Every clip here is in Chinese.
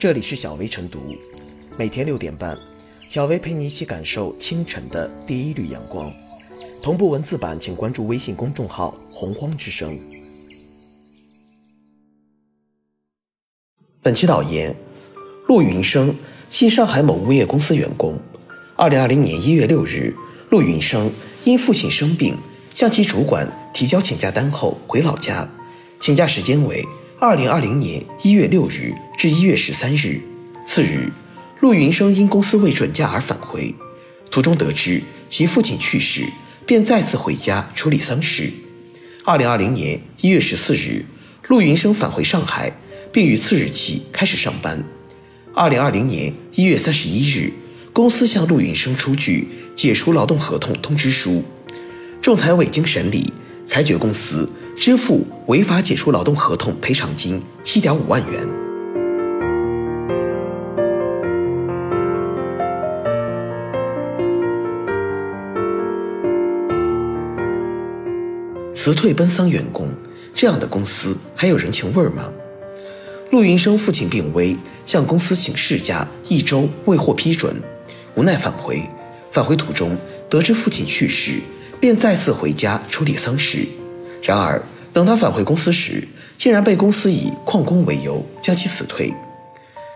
这里是小薇晨读，每天六点半，小薇陪你一起感受清晨的第一缕阳光。同步文字版，请关注微信公众号“洪荒之声”。本期导言：陆云生，系上海某物业公司员工。二零二零年一月六日，陆云生因父亲生病，向其主管提交请假单后回老家，请假时间为。二零二零年一月六日至一月十三日，次日，陆云生因公司未准假而返回，途中得知其父亲去世，便再次回家处理丧事。二零二零年一月十四日，陆云生返回上海，并于次日起开始上班。二零二零年一月三十一日，公司向陆云生出具解除劳动合同通知书，仲裁委经审理，裁决公司。支付违法解除劳动合同赔偿金七点五万元。辞退奔丧员工，这样的公司还有人情味吗？陆云生父亲病危，向公司请事假一周未获批准，无奈返回。返回途中得知父亲去世，便再次回家处理丧事。然而，等他返回公司时，竟然被公司以旷工为由将其辞退。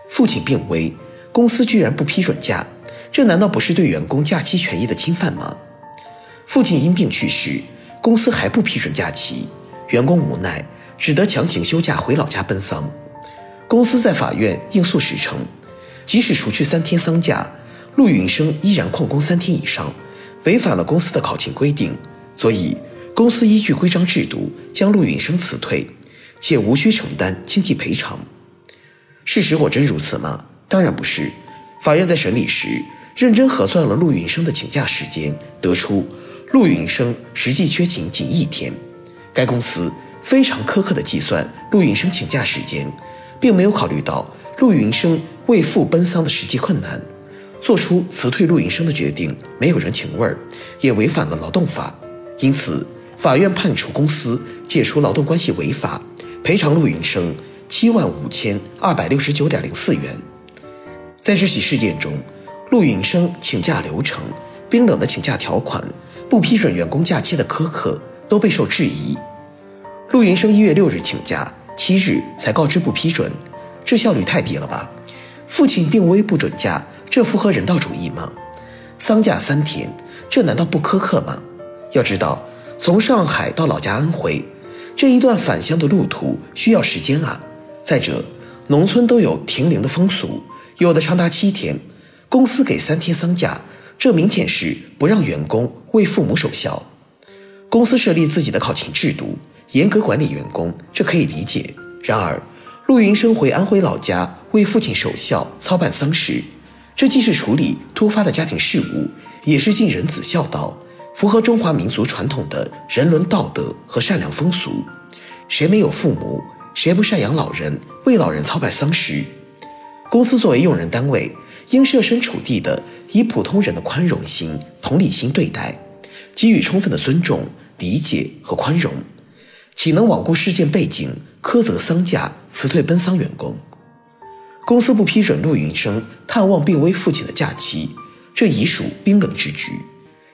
父亲病危，公司居然不批准假，这难道不是对员工假期权益的侵犯吗？父亲因病去世，公司还不批准假期，员工无奈只得强行休假回老家奔丧。公司在法院应诉时称，即使除去三天丧假，陆云生依然旷工三天以上，违反了公司的考勤规定，所以。公司依据规章制度将陆允生辞退，且无需承担经济赔偿。事实果真如此吗？当然不是。法院在审理时认真核算了陆允生的请假时间，得出陆允生实际缺勤仅一天。该公司非常苛刻地计算陆允生请假时间，并没有考虑到陆允生为父奔丧的实际困难，做出辞退陆云生的决定没有人情味儿，也违反了劳动法。因此。法院判处公司解除劳动关系违法，赔偿陆云生七万五千二百六十九点零四元。在这起事件中，陆云生请假流程、冰冷的请假条款、不批准员工假期的苛刻都备受质疑。陆云生一月六日请假，七日才告知不批准，这效率太低了吧？父亲病危不准假，这符合人道主义吗？丧假三天，这难道不苛刻吗？要知道。从上海到老家安徽，这一段返乡的路途需要时间啊。再者，农村都有停灵的风俗，有的长达七天，公司给三天丧假，这明显是不让员工为父母守孝。公司设立自己的考勤制度，严格管理员工，这可以理解。然而，陆云生回安徽老家为父亲守孝、操办丧事，这既是处理突发的家庭事务，也是尽人子孝道。符合中华民族传统的人伦道德和善良风俗，谁没有父母？谁不赡养老人、为老人操办丧事？公司作为用人单位，应设身处地的以普通人的宽容心、同理心对待，给予充分的尊重、理解和宽容，岂能罔顾事件背景，苛责丧假、辞退奔丧员工？公司不批准陆云生探望病危父亲的假期，这已属冰冷之举。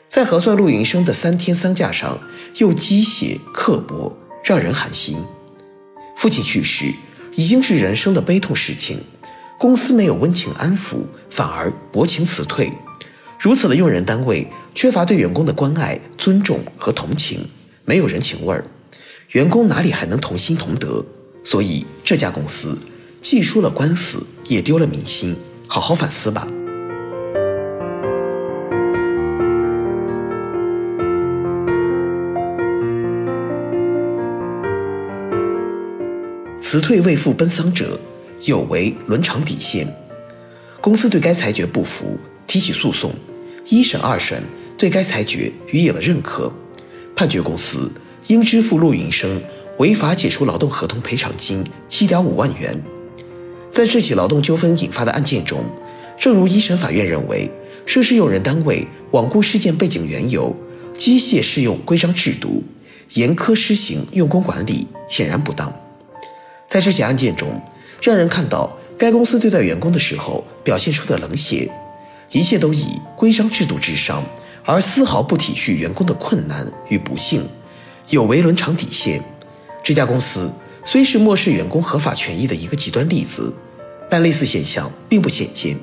在核算陆云生的三天丧假上，又机械刻薄，让人寒心。父亲去世已经是人生的悲痛事情，公司没有温情安抚，反而薄情辞退，如此的用人单位缺乏对员工的关爱、尊重和同情，没有人情味儿，员工哪里还能同心同德？所以这家公司既输了官司，也丢了民心，好好反思吧。辞退未付奔丧者，有违伦常底线。公司对该裁决不服，提起诉讼。一审、二审对该裁决予以了认可，判决公司应支付陆云生违法解除劳动合同赔偿金七点五万元。在这起劳动纠纷引发的案件中，正如一审法院认为，涉事用人单位罔顾事件背景缘由，机械适用规章制度，严苛施行用工管理，显然不当。在这起案件中，让人看到该公司对待员工的时候表现出的冷血，一切都以规章制度至上，而丝毫不体恤员工的困难与不幸，有违伦常底线。这家公司虽是漠视员工合法权益的一个极端例子，但类似现象并不鲜见。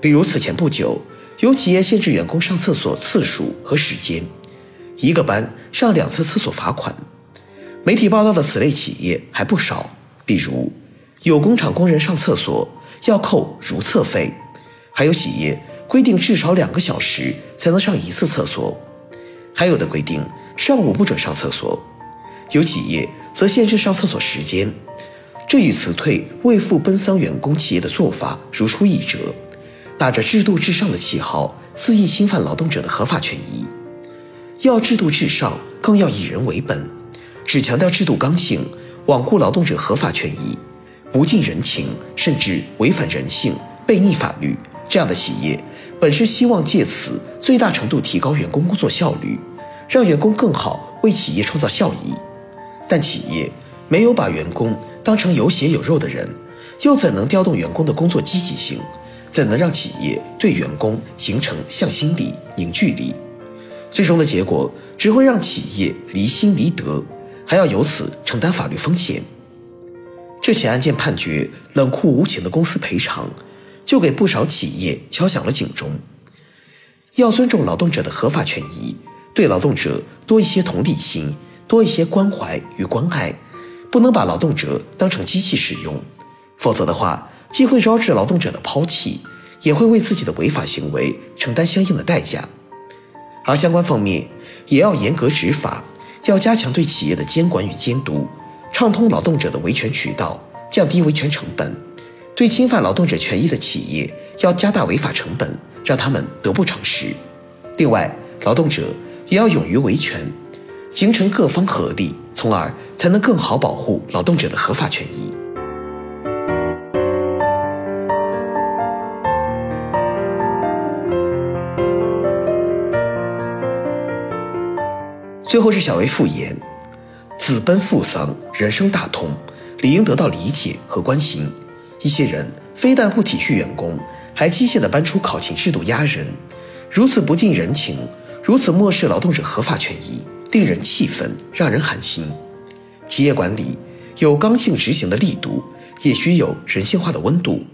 比如此前不久，有企业限制员工上厕所次数和时间，一个班上两次厕所罚款。媒体报道的此类企业还不少，比如。有工厂工人上厕所要扣如厕费，还有企业规定至少两个小时才能上一次厕所，还有的规定上午不准上厕所，有企业则限制上厕所时间，这与辞退为赴奔丧员工企业的做法如出一辙，打着制度至上的旗号，肆意侵犯劳动者的合法权益。要制度至上，更要以人为本，只强调制度刚性，罔顾劳动者合法权益。不近人情，甚至违反人性、背逆法律，这样的企业本是希望借此最大程度提高员工工作效率，让员工更好为企业创造效益。但企业没有把员工当成有血有肉的人，又怎能调动员工的工作积极性？怎能让企业对员工形成向心力、凝聚力？最终的结果只会让企业离心离德，还要由此承担法律风险。这起案件判决冷酷无情的公司赔偿，就给不少企业敲响了警钟。要尊重劳动者的合法权益，对劳动者多一些同理心，多一些关怀与关爱，不能把劳动者当成机器使用。否则的话，既会招致劳动者的抛弃，也会为自己的违法行为承担相应的代价。而相关方面也要严格执法，要加强对企业的监管与监督。畅通劳动者的维权渠道，降低维权成本；对侵犯劳动者权益的企业，要加大违法成本，让他们得不偿失。另外，劳动者也要勇于维权，形成各方合力，从而才能更好保护劳动者的合法权益。最后是小薇复言。子奔父丧，人生大痛，理应得到理解和关心。一些人非但不体恤员工，还机械地搬出考勤制度压人，如此不近人情，如此漠视劳动者合法权益，令人气愤，让人寒心。企业管理有刚性执行的力度，也需有人性化的温度。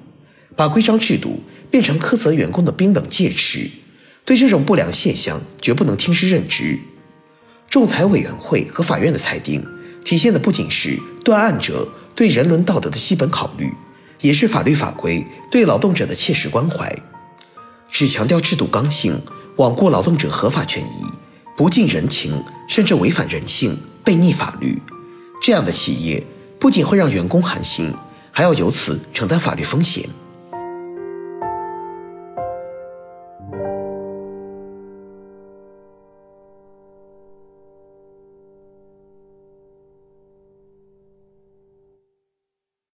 把规章制度变成苛责员工的冰冷戒尺，对这种不良现象绝不能听之任之。仲裁委员会和法院的裁定，体现的不仅是断案者对人伦道德的基本考虑，也是法律法规对劳动者的切实关怀。只强调制度刚性，罔顾劳动者合法权益，不近人情，甚至违反人性、背逆法律，这样的企业不仅会让员工寒心，还要由此承担法律风险。